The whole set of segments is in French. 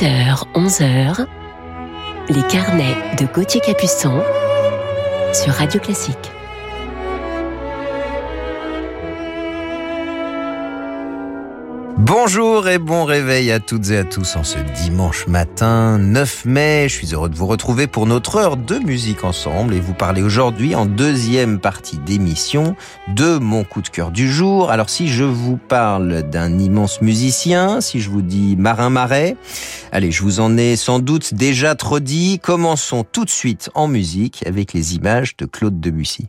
10h, 11h, les carnets de Gauthier Capuçon sur Radio Classique. Bonjour et bon réveil à toutes et à tous en ce dimanche matin 9 mai. Je suis heureux de vous retrouver pour notre heure de musique ensemble et vous parler aujourd'hui en deuxième partie d'émission de mon coup de cœur du jour. Alors si je vous parle d'un immense musicien, si je vous dis Marin Marais, allez, je vous en ai sans doute déjà trop dit. Commençons tout de suite en musique avec les images de Claude Debussy.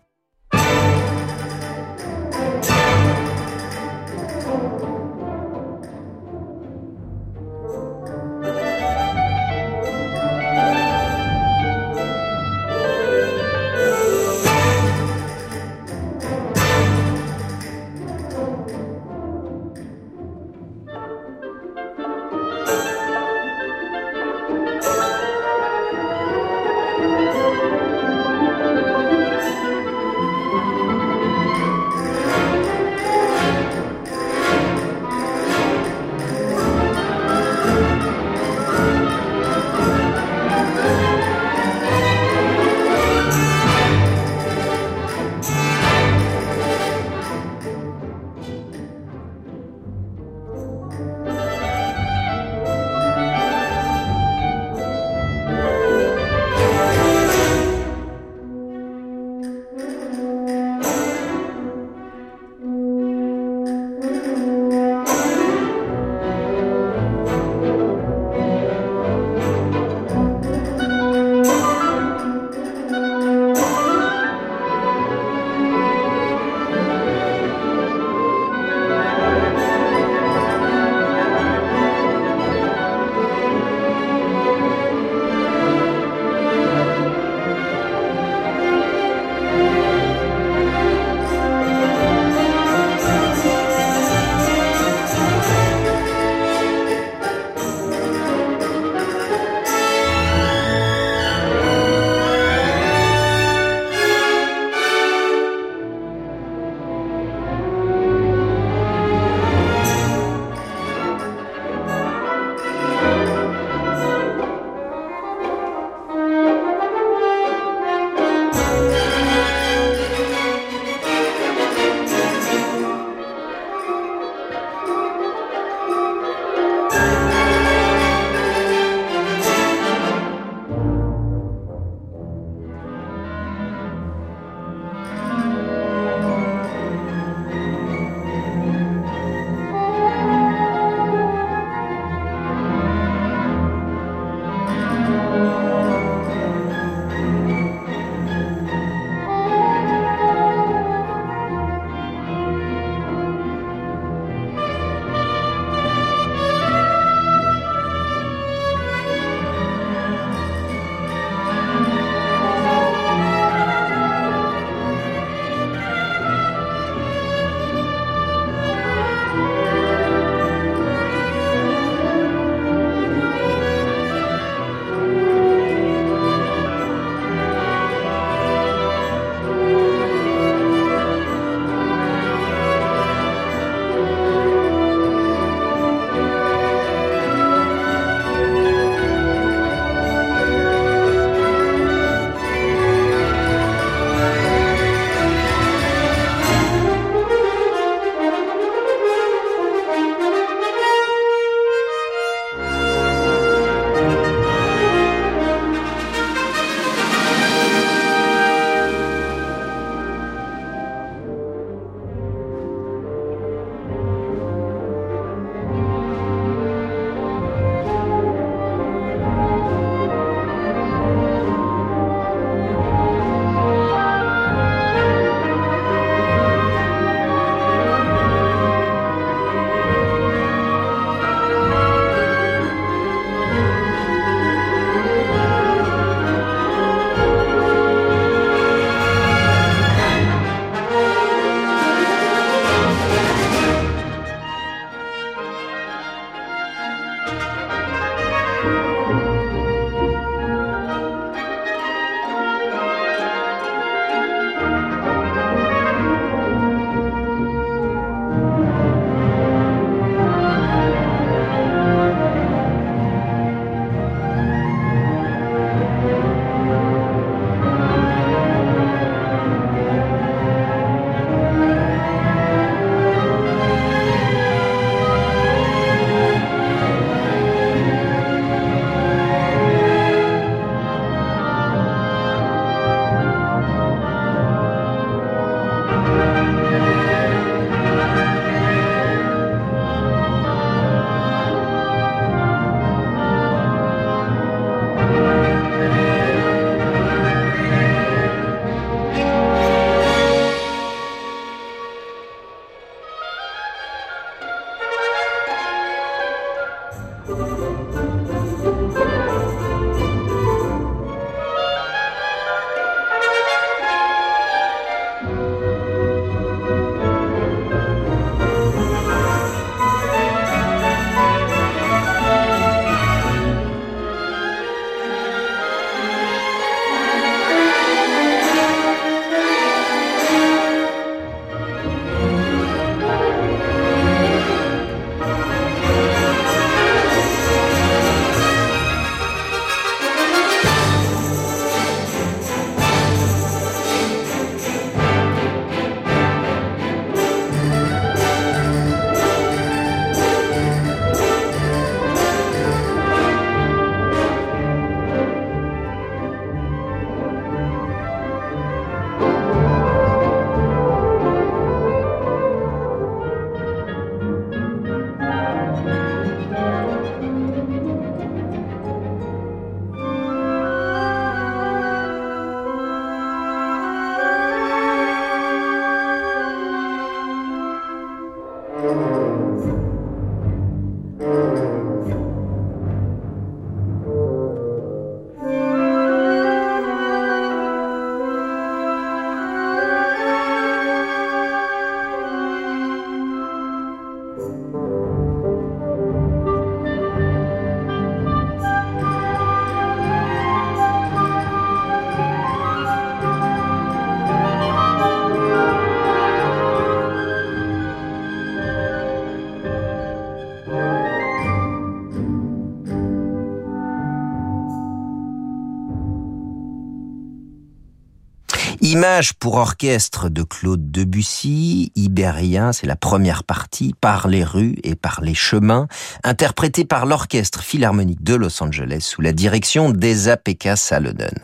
Image pour orchestre de Claude Debussy, Iberien, c'est la première partie, par les rues et par les chemins, interprétée par l'Orchestre Philharmonique de Los Angeles sous la direction d'Esa-Pekka Salonen.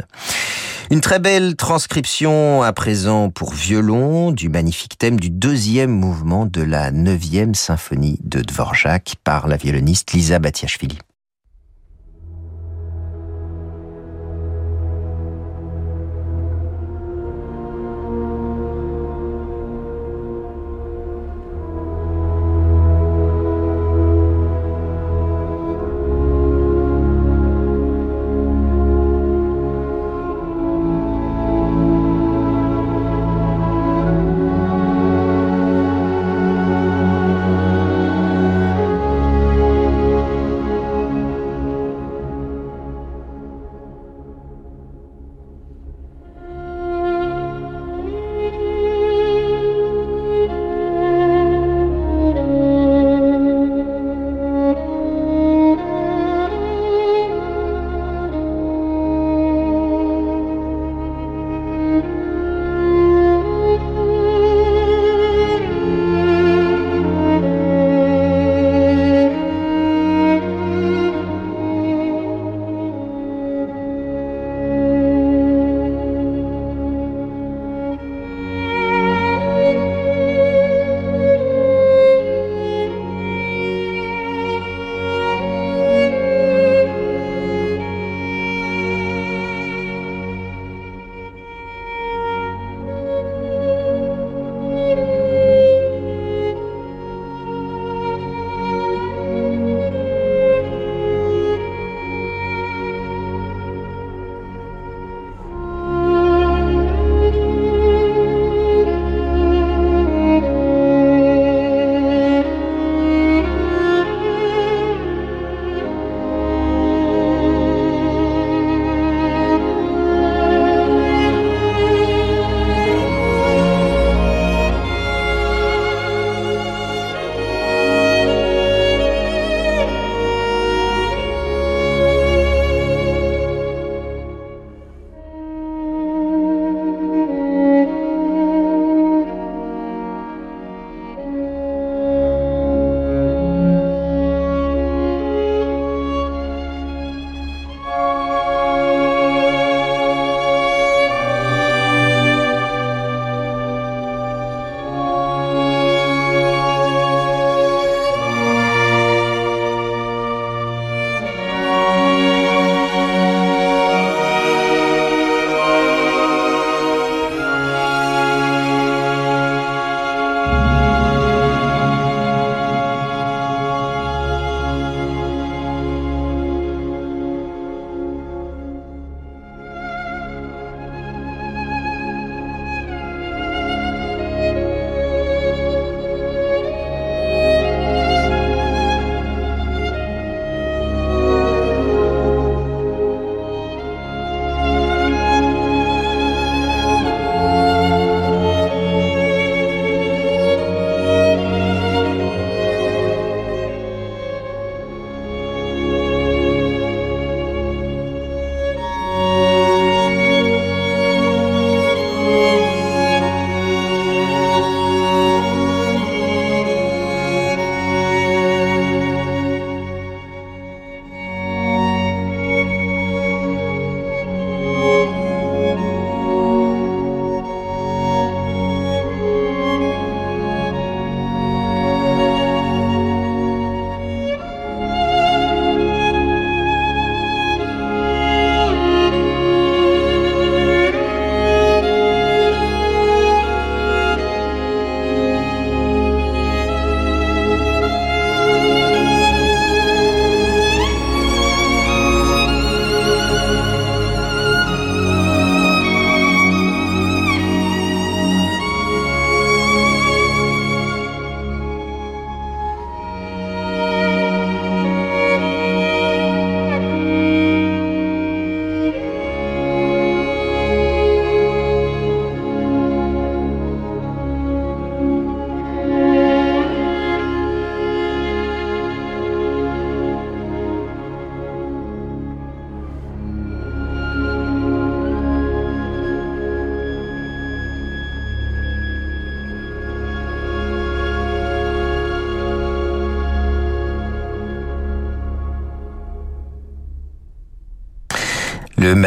Une très belle transcription à présent pour violon du magnifique thème du deuxième mouvement de la neuvième symphonie de Dvorak par la violoniste Lisa Batiashvili.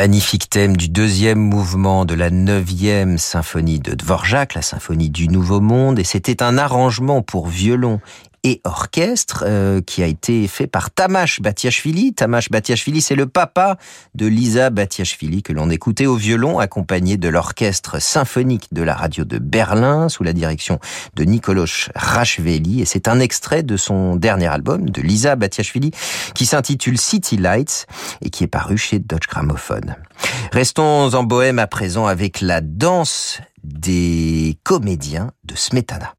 Magnifique thème du deuxième mouvement de la neuvième symphonie de Dvorak, la symphonie du Nouveau Monde, et c'était un arrangement pour violon et orchestre euh, qui a été fait par Tamash Batiashvili. Tamash Batiashvili, c'est le papa de Lisa Batiashvili que l'on écoutait au violon accompagné de l'orchestre symphonique de la radio de Berlin sous la direction de Nikolosh Rachveli et c'est un extrait de son dernier album de Lisa Batiashvili qui s'intitule City Lights et qui est paru chez Dodge Gramophone. Restons en bohème à présent avec la danse des comédiens de Smetana.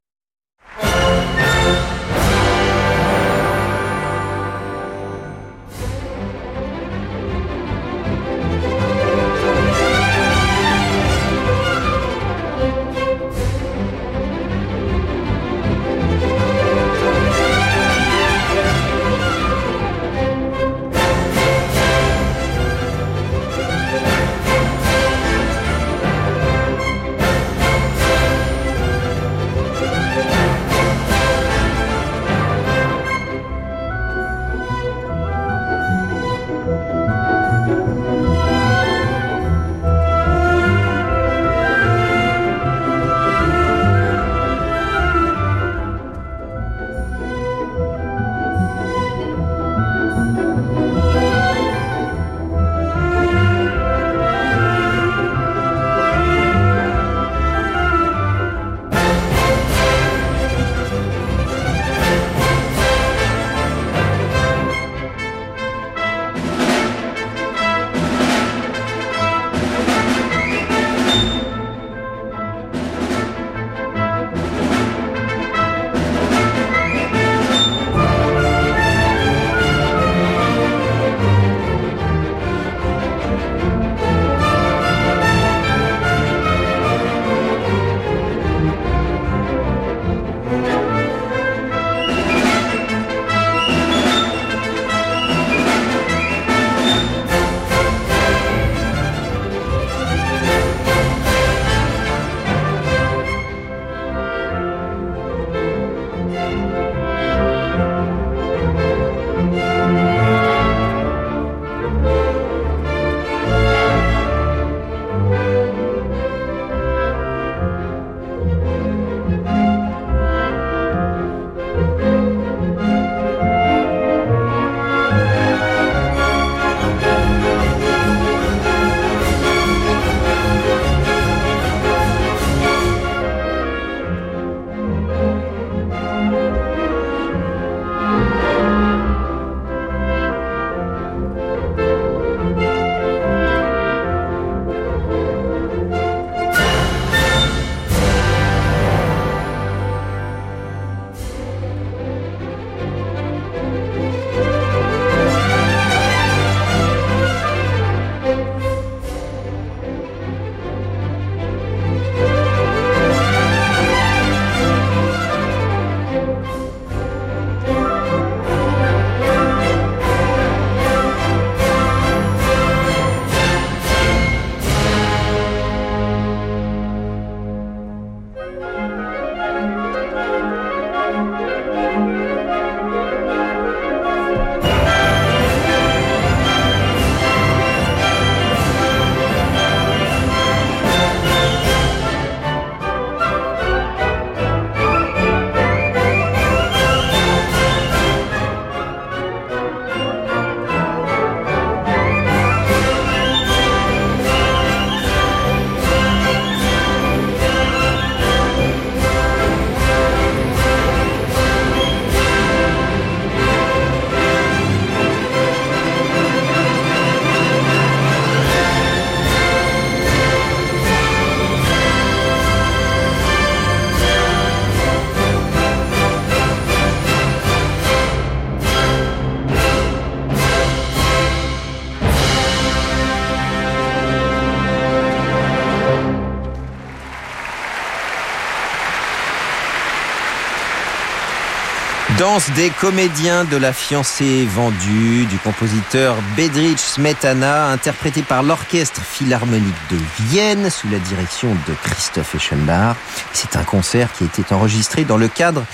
Danse des comédiens de la fiancée vendue du compositeur Bedrich Smetana, interprété par l'Orchestre Philharmonique de Vienne sous la direction de Christophe Eschenbach. C'est un concert qui a été enregistré dans le cadre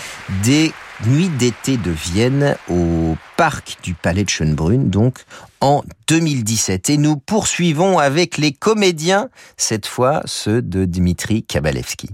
des Nuit d'été de Vienne au parc du Palais de Schönbrunn, donc en 2017. Et nous poursuivons avec les comédiens, cette fois ceux de Dmitri Kabalevski.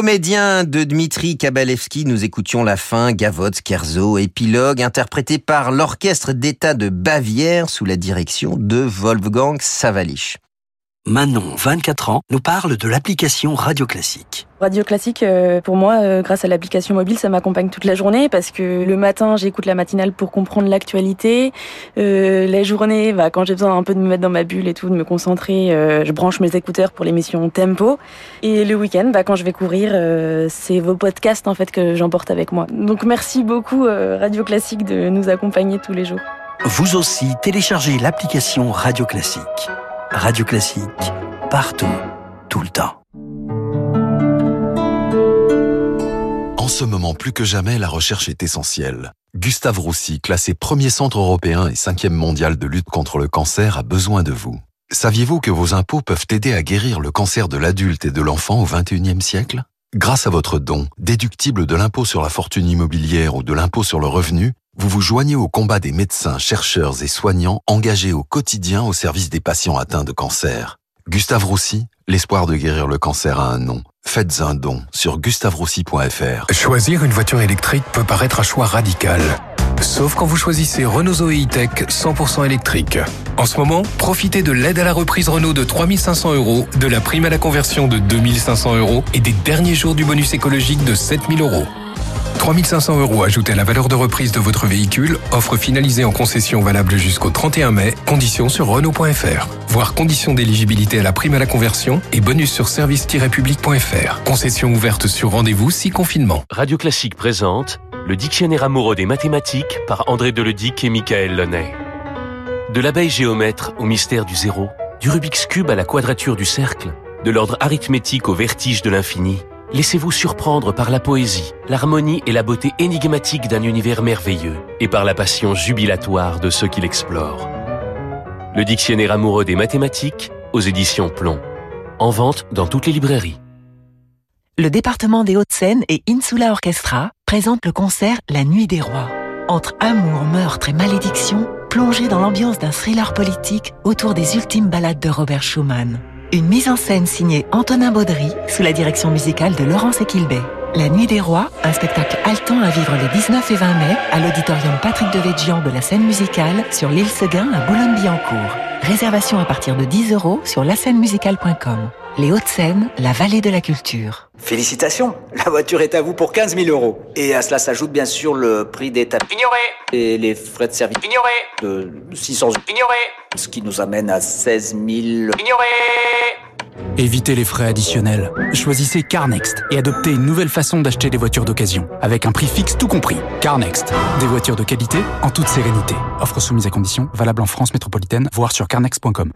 Les comédiens de Dmitri Kabalevski, nous écoutions la fin, Gavotte, Kerzo, épilogue, interprété par l'Orchestre d'État de Bavière sous la direction de Wolfgang Savalich. Manon, 24 ans, nous parle de l'application Radio Classique. Radio Classique, euh, pour moi, euh, grâce à l'application mobile, ça m'accompagne toute la journée parce que le matin, j'écoute la matinale pour comprendre l'actualité. Euh, la journée, bah, quand j'ai besoin un peu de me mettre dans ma bulle et tout, de me concentrer, euh, je branche mes écouteurs pour l'émission Tempo. Et le week-end, bah, quand je vais courir, c'est vos podcasts en fait que j'emporte avec moi. Donc merci beaucoup Radio Classique de nous accompagner tous les jours. Vous aussi, téléchargez l'application Radio Classique. Radio Classique, partout, tout le temps. En ce moment, plus que jamais, la recherche est essentielle. Gustave Roussy, classé premier centre européen et cinquième mondial de lutte contre le cancer, a besoin de vous. Saviez-vous que vos impôts peuvent aider à guérir le cancer de l'adulte et de l'enfant au XXIe siècle? Grâce à votre don, déductible de l'impôt sur la fortune immobilière ou de l'impôt sur le revenu, vous vous joignez au combat des médecins, chercheurs et soignants engagés au quotidien au service des patients atteints de cancer. Gustave Roussy, l'espoir de guérir le cancer a un nom. Faites un don sur gustaveroussy.fr. Choisir une voiture électrique peut paraître un choix radical. Sauf quand vous choisissez Renault Zoe E-Tech 100% électrique. En ce moment, profitez de l'aide à la reprise Renault de 3500 euros, de la prime à la conversion de 2500 euros et des derniers jours du bonus écologique de 7000 euros. 3500 euros ajoutés à la valeur de reprise de votre véhicule, offre finalisée en concession valable jusqu'au 31 mai, conditions sur Renault.fr. Voir conditions d'éligibilité à la prime à la conversion et bonus sur service-public.fr. Concession ouverte sur rendez-vous si confinement. Radio Classique présente le dictionnaire amoureux des mathématiques par André Deledic et Michael Launay. De l'abeille géomètre au mystère du zéro, du Rubik's Cube à la quadrature du cercle, de l'ordre arithmétique au vertige de l'infini, Laissez-vous surprendre par la poésie, l'harmonie et la beauté énigmatique d'un univers merveilleux et par la passion jubilatoire de ceux qui l'explorent. Le dictionnaire amoureux des mathématiques aux éditions Plomb. En vente dans toutes les librairies. Le département des Hauts-de-Seine et Insula Orchestra présentent le concert La Nuit des Rois. Entre amour, meurtre et malédiction, plongez dans l'ambiance d'un thriller politique autour des ultimes ballades de Robert Schumann. Une mise en scène signée Antonin Baudry sous la direction musicale de Laurence Equilbet. La Nuit des Rois, un spectacle haletant à vivre les 19 et 20 mai à l'auditorium Patrick Devedjian de la scène musicale sur l'île Seguin à Boulogne-Billancourt. Réservation à partir de 10 euros sur lascènemusicale.com. Les Hauts-de-Seine, la vallée de la culture. Félicitations, la voiture est à vous pour 15 000 euros. Et à cela s'ajoute bien sûr le prix des tapis. Ignoré. Et les frais de service. Ignoré. De 600 euros. Ignoré. Ce qui nous amène à 16 000. Ignoré. Évitez les frais additionnels. Choisissez CarNext et adoptez une nouvelle façon d'acheter des voitures d'occasion, avec un prix fixe tout compris. CarNext, des voitures de qualité en toute sérénité. Offre soumise à conditions, valable en France métropolitaine, voire sur carnext.com.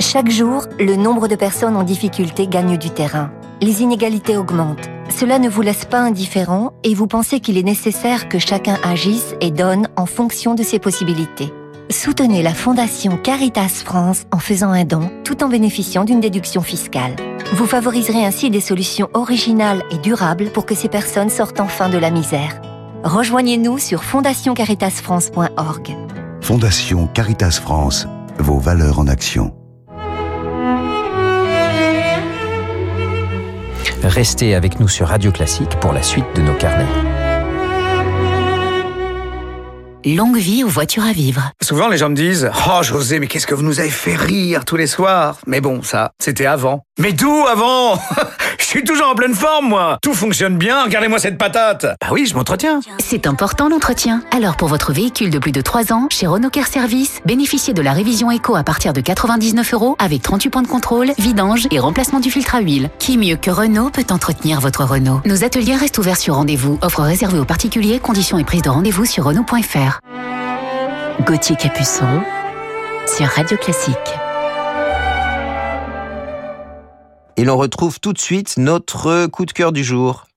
Chaque jour, le nombre de personnes en difficulté gagne du terrain. Les inégalités augmentent. Cela ne vous laisse pas indifférent et vous pensez qu'il est nécessaire que chacun agisse et donne en fonction de ses possibilités. Soutenez la Fondation Caritas France en faisant un don tout en bénéficiant d'une déduction fiscale. Vous favoriserez ainsi des solutions originales et durables pour que ces personnes sortent enfin de la misère. Rejoignez-nous sur fondationcaritasfrance.org. Fondation Caritas France, vos valeurs en action. Restez avec nous sur Radio Classique pour la suite de nos carnets. Longue vie aux voitures à vivre. Souvent, les gens me disent Oh, José, mais qu'est-ce que vous nous avez fait rire tous les soirs Mais bon, ça, c'était avant. Mais d'où avant Je suis toujours en pleine forme, moi Tout fonctionne bien, regardez-moi cette patate Bah oui, je m'entretiens C'est important l'entretien. Alors pour votre véhicule de plus de 3 ans, chez Renault Care Service, bénéficiez de la révision éco à partir de 99 euros avec 38 points de contrôle, vidange et remplacement du filtre à huile. Qui mieux que Renault peut entretenir votre Renault? Nos ateliers restent ouverts sur rendez-vous. Offre réservée aux particuliers, conditions et prise de rendez-vous sur Renault.fr. Gauthier Capuçon sur Radio Classique. Et l'on retrouve tout de suite notre coup de cœur du jour.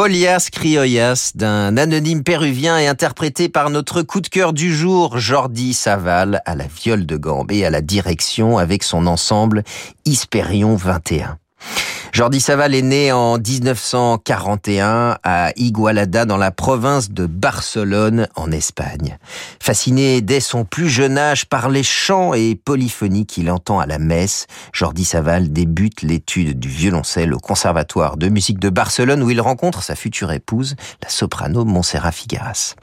Folias Criollas d'un anonyme péruvien et interprété par notre coup de cœur du jour, Jordi Saval, à la viole de gambe et à la direction avec son ensemble Hysperion 21. Jordi Saval est né en 1941 à Igualada dans la province de Barcelone en Espagne. Fasciné dès son plus jeune âge par les chants et polyphonies qu'il entend à la messe, Jordi Saval débute l'étude du violoncelle au Conservatoire de musique de Barcelone où il rencontre sa future épouse, la soprano Montserrat Figueras.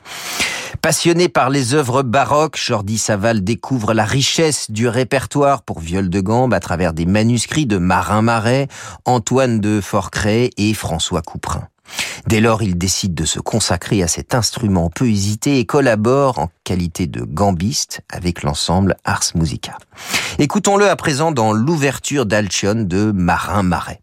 Passionné par les œuvres baroques, Jordi Saval découvre la richesse du répertoire pour viol de gambe à travers des manuscrits de Marin Marais, Antoine de Forcret et François Couperin. Dès lors, il décide de se consacrer à cet instrument peu hésité et collabore en qualité de gambiste avec l'ensemble Ars Musica. Écoutons-le à présent dans l'ouverture d'Alcione de Marin Marais.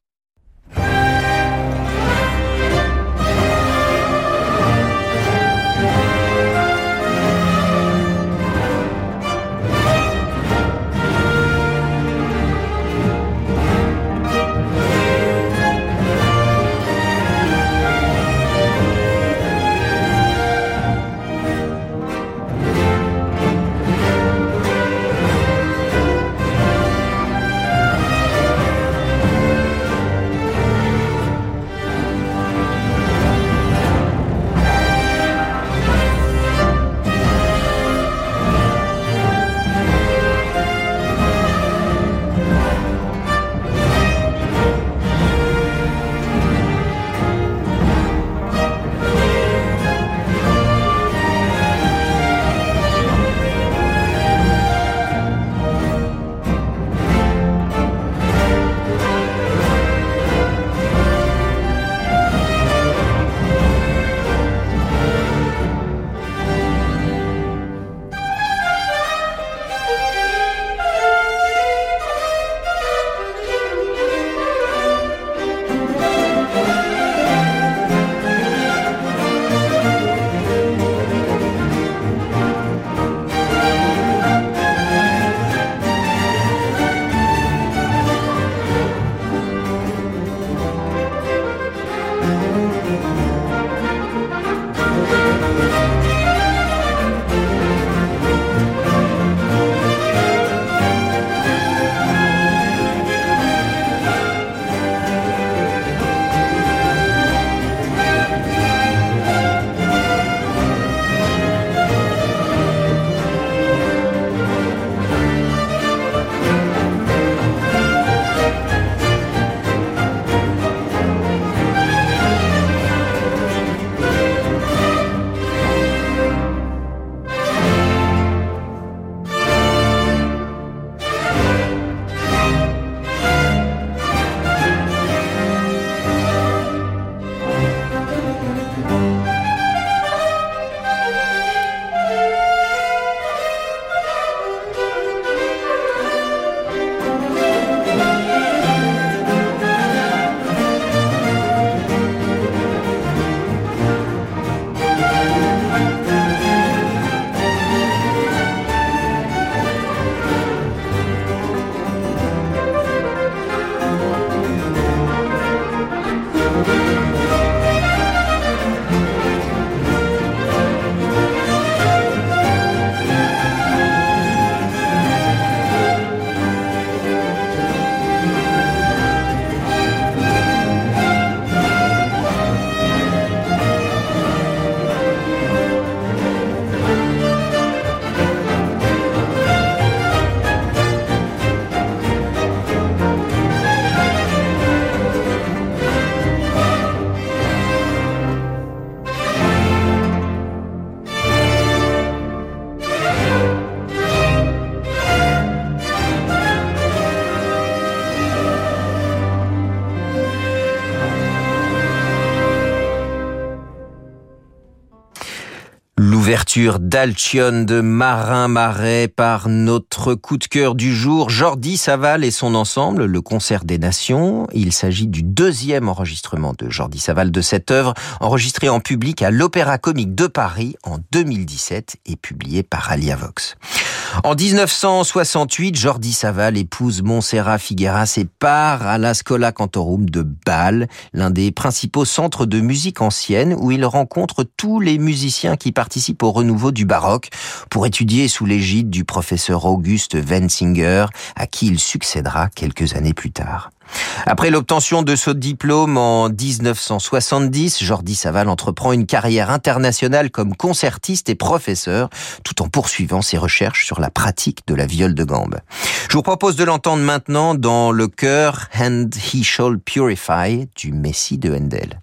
L'ouverture d'Alcione de Marin Marais par notre coup de cœur du jour, Jordi Saval et son ensemble, le concert des nations. Il s'agit du deuxième enregistrement de Jordi Saval de cette œuvre, enregistrée en public à l'Opéra Comique de Paris en 2017 et publié par Alia Vox. En 1968, Jordi Saval épouse Montserrat Figueras et part à la Scola Cantorum de Bâle, l'un des principaux centres de musique ancienne où il rencontre tous les musiciens qui participent au renouveau du baroque pour étudier sous l'égide du professeur Auguste Wensinger, à qui il succédera quelques années plus tard. Après l'obtention de ce diplôme en 1970, Jordi Saval entreprend une carrière internationale comme concertiste et professeur, tout en poursuivant ses recherches sur la pratique de la viole de gambe. Je vous propose de l'entendre maintenant dans le chœur And He Shall Purify du Messie de Handel.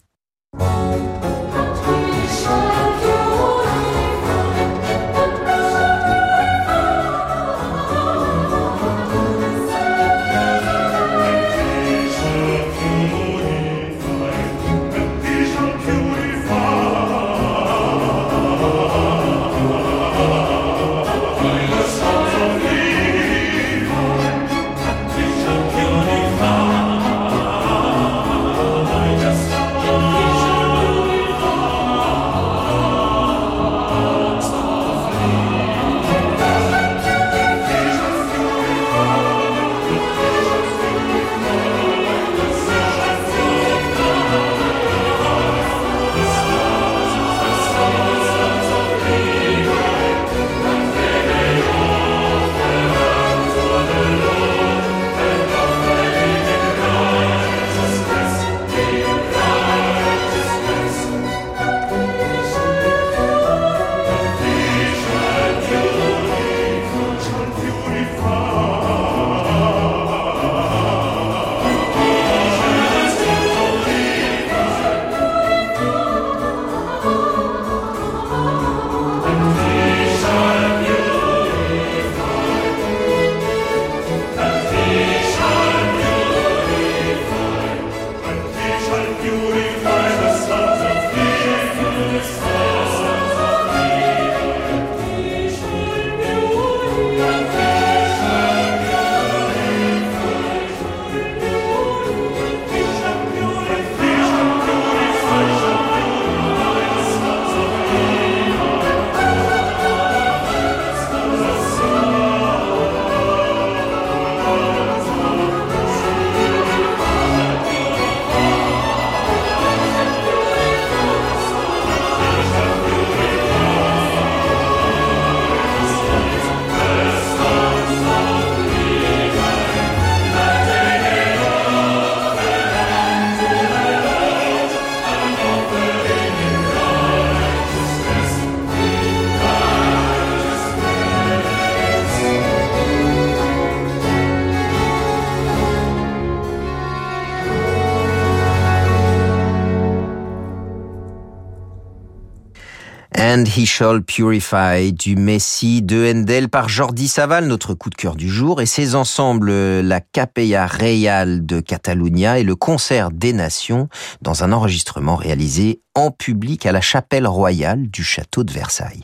He Shall Purify du Messie de Handel par Jordi Saval, notre coup de cœur du jour, et ses ensembles la Capella Real de Catalunya et le Concert des Nations dans un enregistrement réalisé en public à la chapelle royale du château de Versailles.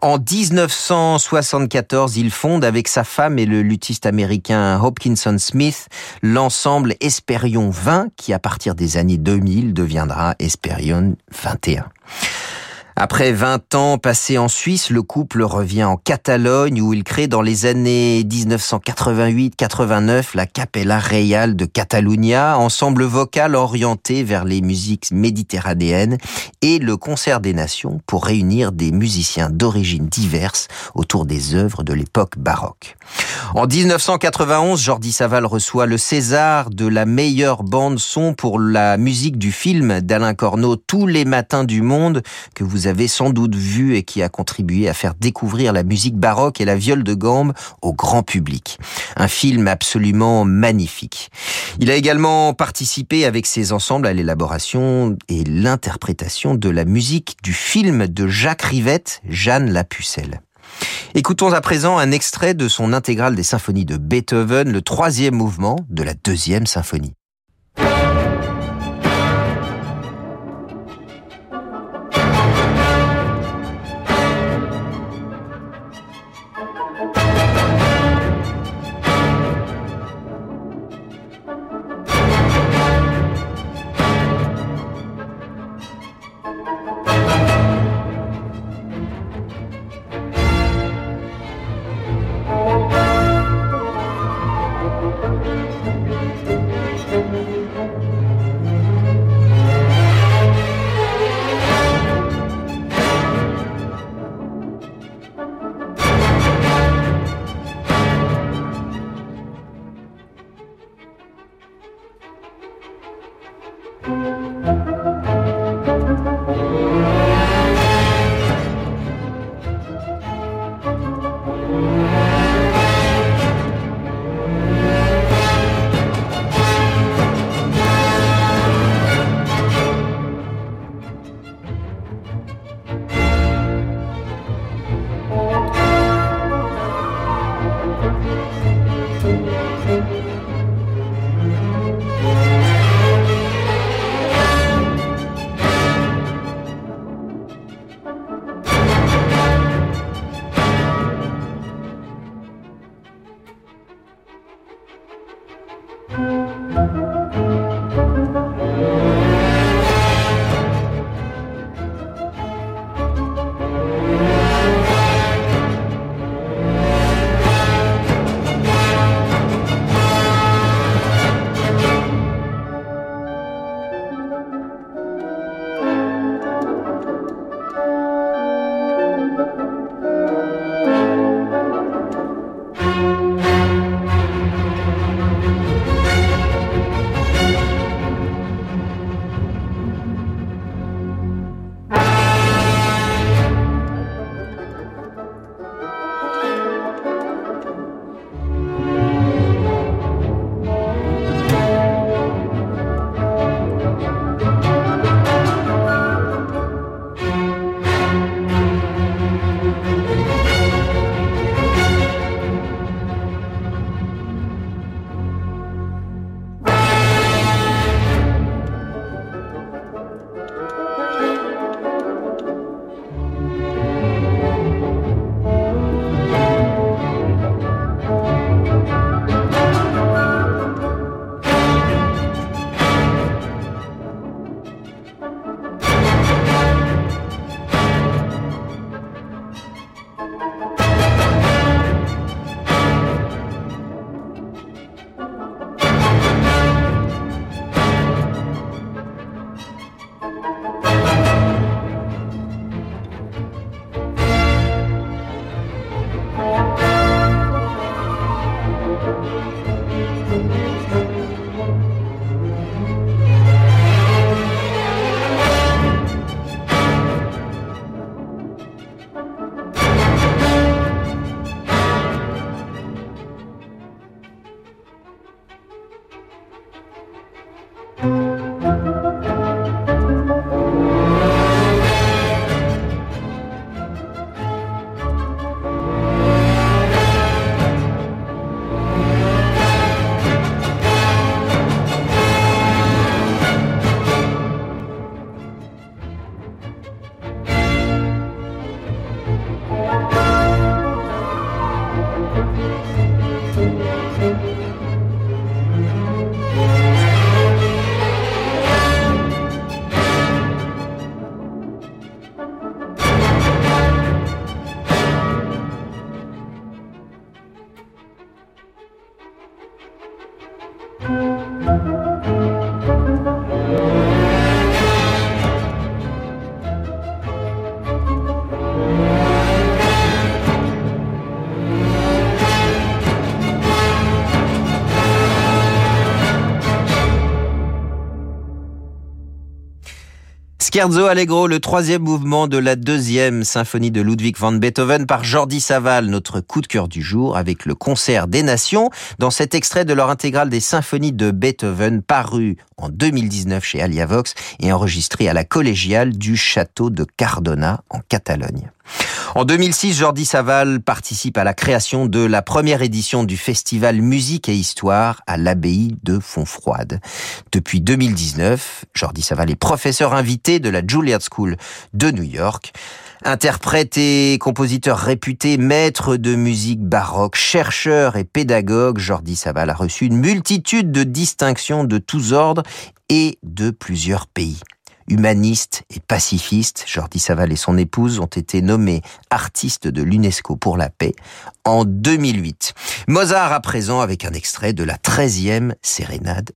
En 1974, il fonde avec sa femme et le luthiste américain Hopkinson Smith l'ensemble Esperion 20 qui à partir des années 2000 deviendra Esperion 21. Après 20 ans passés en Suisse, le couple revient en Catalogne où il crée dans les années 1988-89 la Capella Real de Catalunya, ensemble vocal orienté vers les musiques méditerranéennes et le Concert des Nations pour réunir des musiciens d'origines diverses autour des œuvres de l'époque baroque. En 1991, Jordi Saval reçoit le César de la meilleure bande son pour la musique du film d'Alain Corneau Tous les matins du monde que vous avez sans doute vu et qui a contribué à faire découvrir la musique baroque et la viole de gambe au grand public. Un film absolument magnifique. Il a également participé avec ses ensembles à l'élaboration et l'interprétation de la musique du film de Jacques Rivette, Jeanne la Pucelle. Écoutons à présent un extrait de son intégrale des symphonies de Beethoven, le troisième mouvement de la deuxième symphonie. Scherzo Allegro, le troisième mouvement de la deuxième symphonie de Ludwig van Beethoven par Jordi Saval, notre coup de cœur du jour avec le concert des nations dans cet extrait de leur intégrale des symphonies de Beethoven paru en 2019 chez Aliavox et enregistré à la collégiale du château de Cardona en Catalogne. En 2006, Jordi Saval participe à la création de la première édition du festival Musique et Histoire à l'abbaye de Fontfroide. Depuis 2019, Jordi Saval est professeur invité de la Juilliard School de New York. Interprète et compositeur réputé, maître de musique baroque, chercheur et pédagogue, Jordi Saval a reçu une multitude de distinctions de tous ordres et de plusieurs pays. Humaniste et pacifiste, Jordi Saval et son épouse ont été nommés artistes de l'UNESCO pour la paix en 2008. Mozart à présent avec un extrait de la 13e sérénade.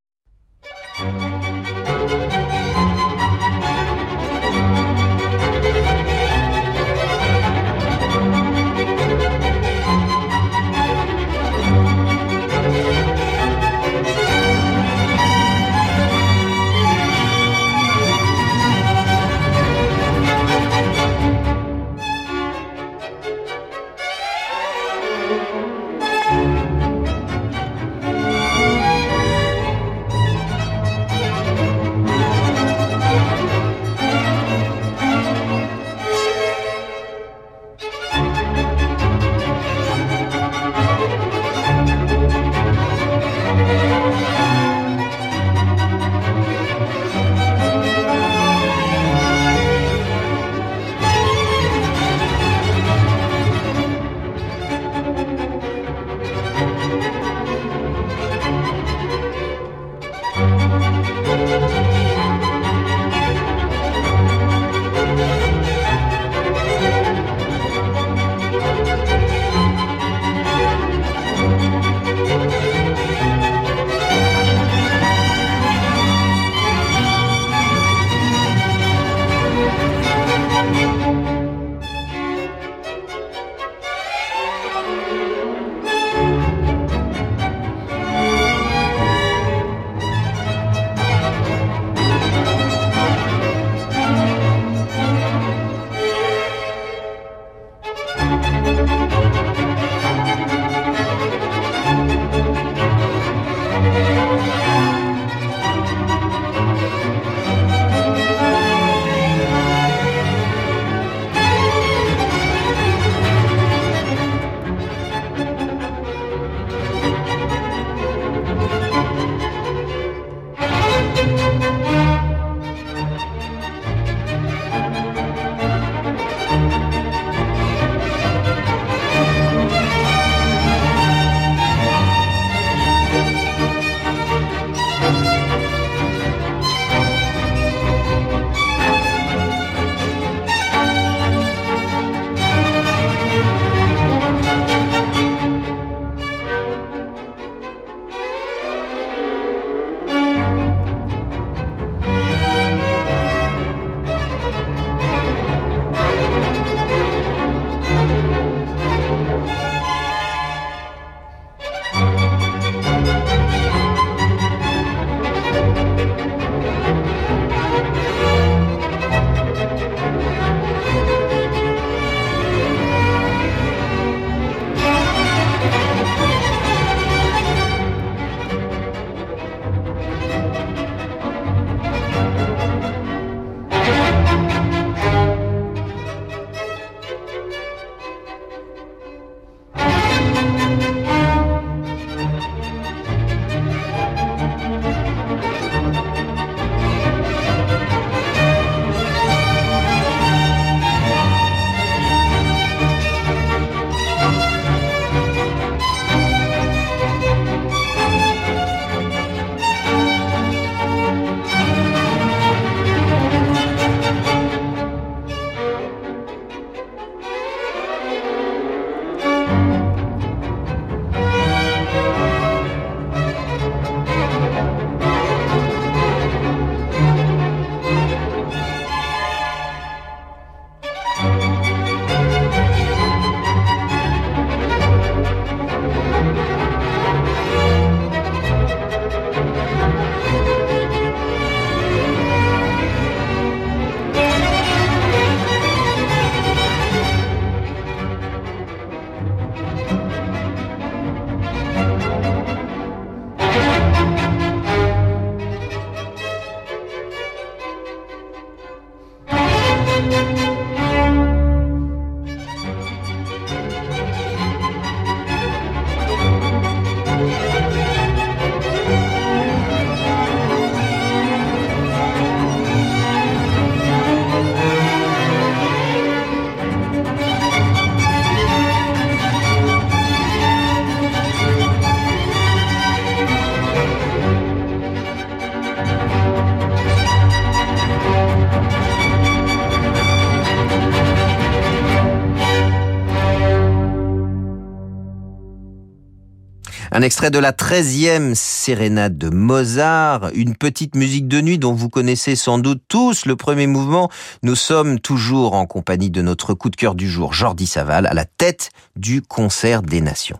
Un extrait de la 13e sérénade de Mozart, une petite musique de nuit dont vous connaissez sans doute tous le premier mouvement. Nous sommes toujours en compagnie de notre coup de cœur du jour, Jordi Saval, à la tête du concert des nations.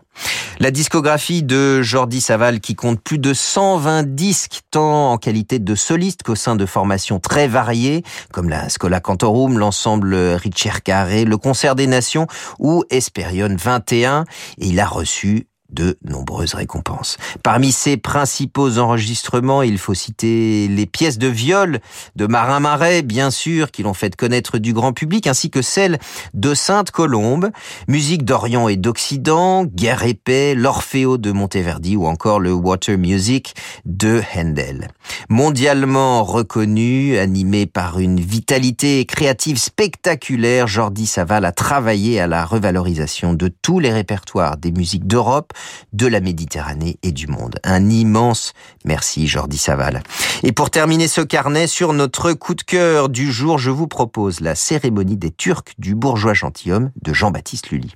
La discographie de Jordi Saval qui compte plus de 120 disques tant en qualité de soliste qu'au sein de formations très variées comme la Scola Cantorum, l'ensemble Richard Carré, le concert des nations ou Esperion 21 et il a reçu de nombreuses récompenses. Parmi ses principaux enregistrements, il faut citer les pièces de viol de Marin Marais, bien sûr, qui l'ont fait connaître du grand public, ainsi que celles de Sainte-Colombe, musique d'Orient et d'Occident, Guerre et paix, l'Orfeo de Monteverdi ou encore le Water Music de Handel. Mondialement reconnu, animé par une vitalité créative spectaculaire, Jordi Saval a travaillé à la revalorisation de tous les répertoires des musiques d'Europe, de la Méditerranée et du monde. Un immense merci Jordi Saval. Et pour terminer ce carnet sur notre coup de cœur du jour, je vous propose la cérémonie des Turcs du bourgeois gentilhomme de Jean-Baptiste Lully.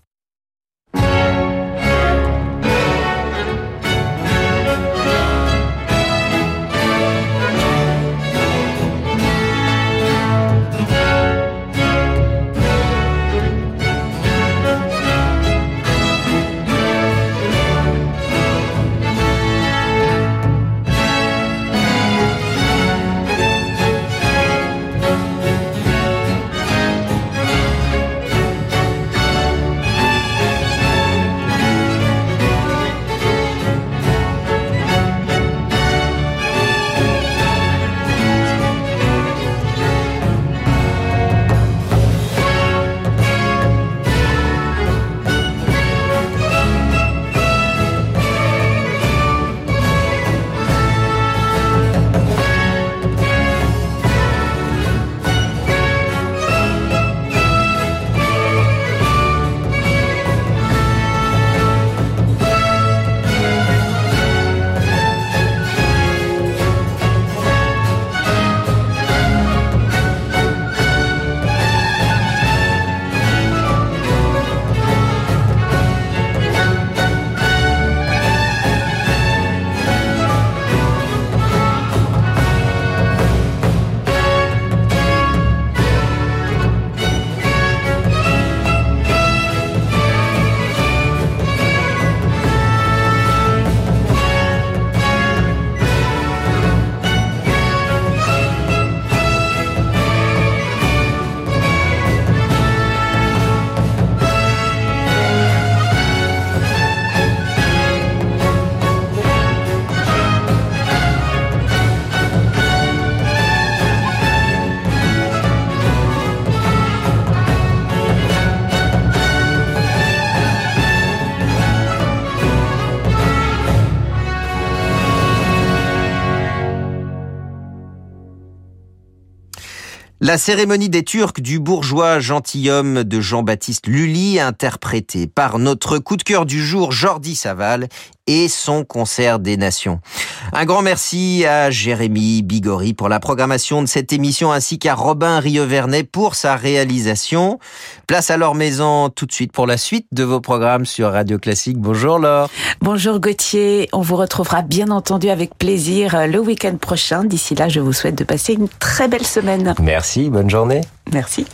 La cérémonie des Turcs du bourgeois gentilhomme de Jean-Baptiste Lully, interprétée par notre coup de cœur du jour, Jordi Saval, et son concert des nations. Un grand merci à Jérémy Bigori pour la programmation de cette émission ainsi qu'à Robin Rievernet pour sa réalisation. Place à Laure Maison tout de suite pour la suite de vos programmes sur Radio Classique. Bonjour Laure. Bonjour Gauthier. On vous retrouvera bien entendu avec plaisir le week-end prochain. D'ici là, je vous souhaite de passer une très belle semaine. Merci, bonne journée. Merci.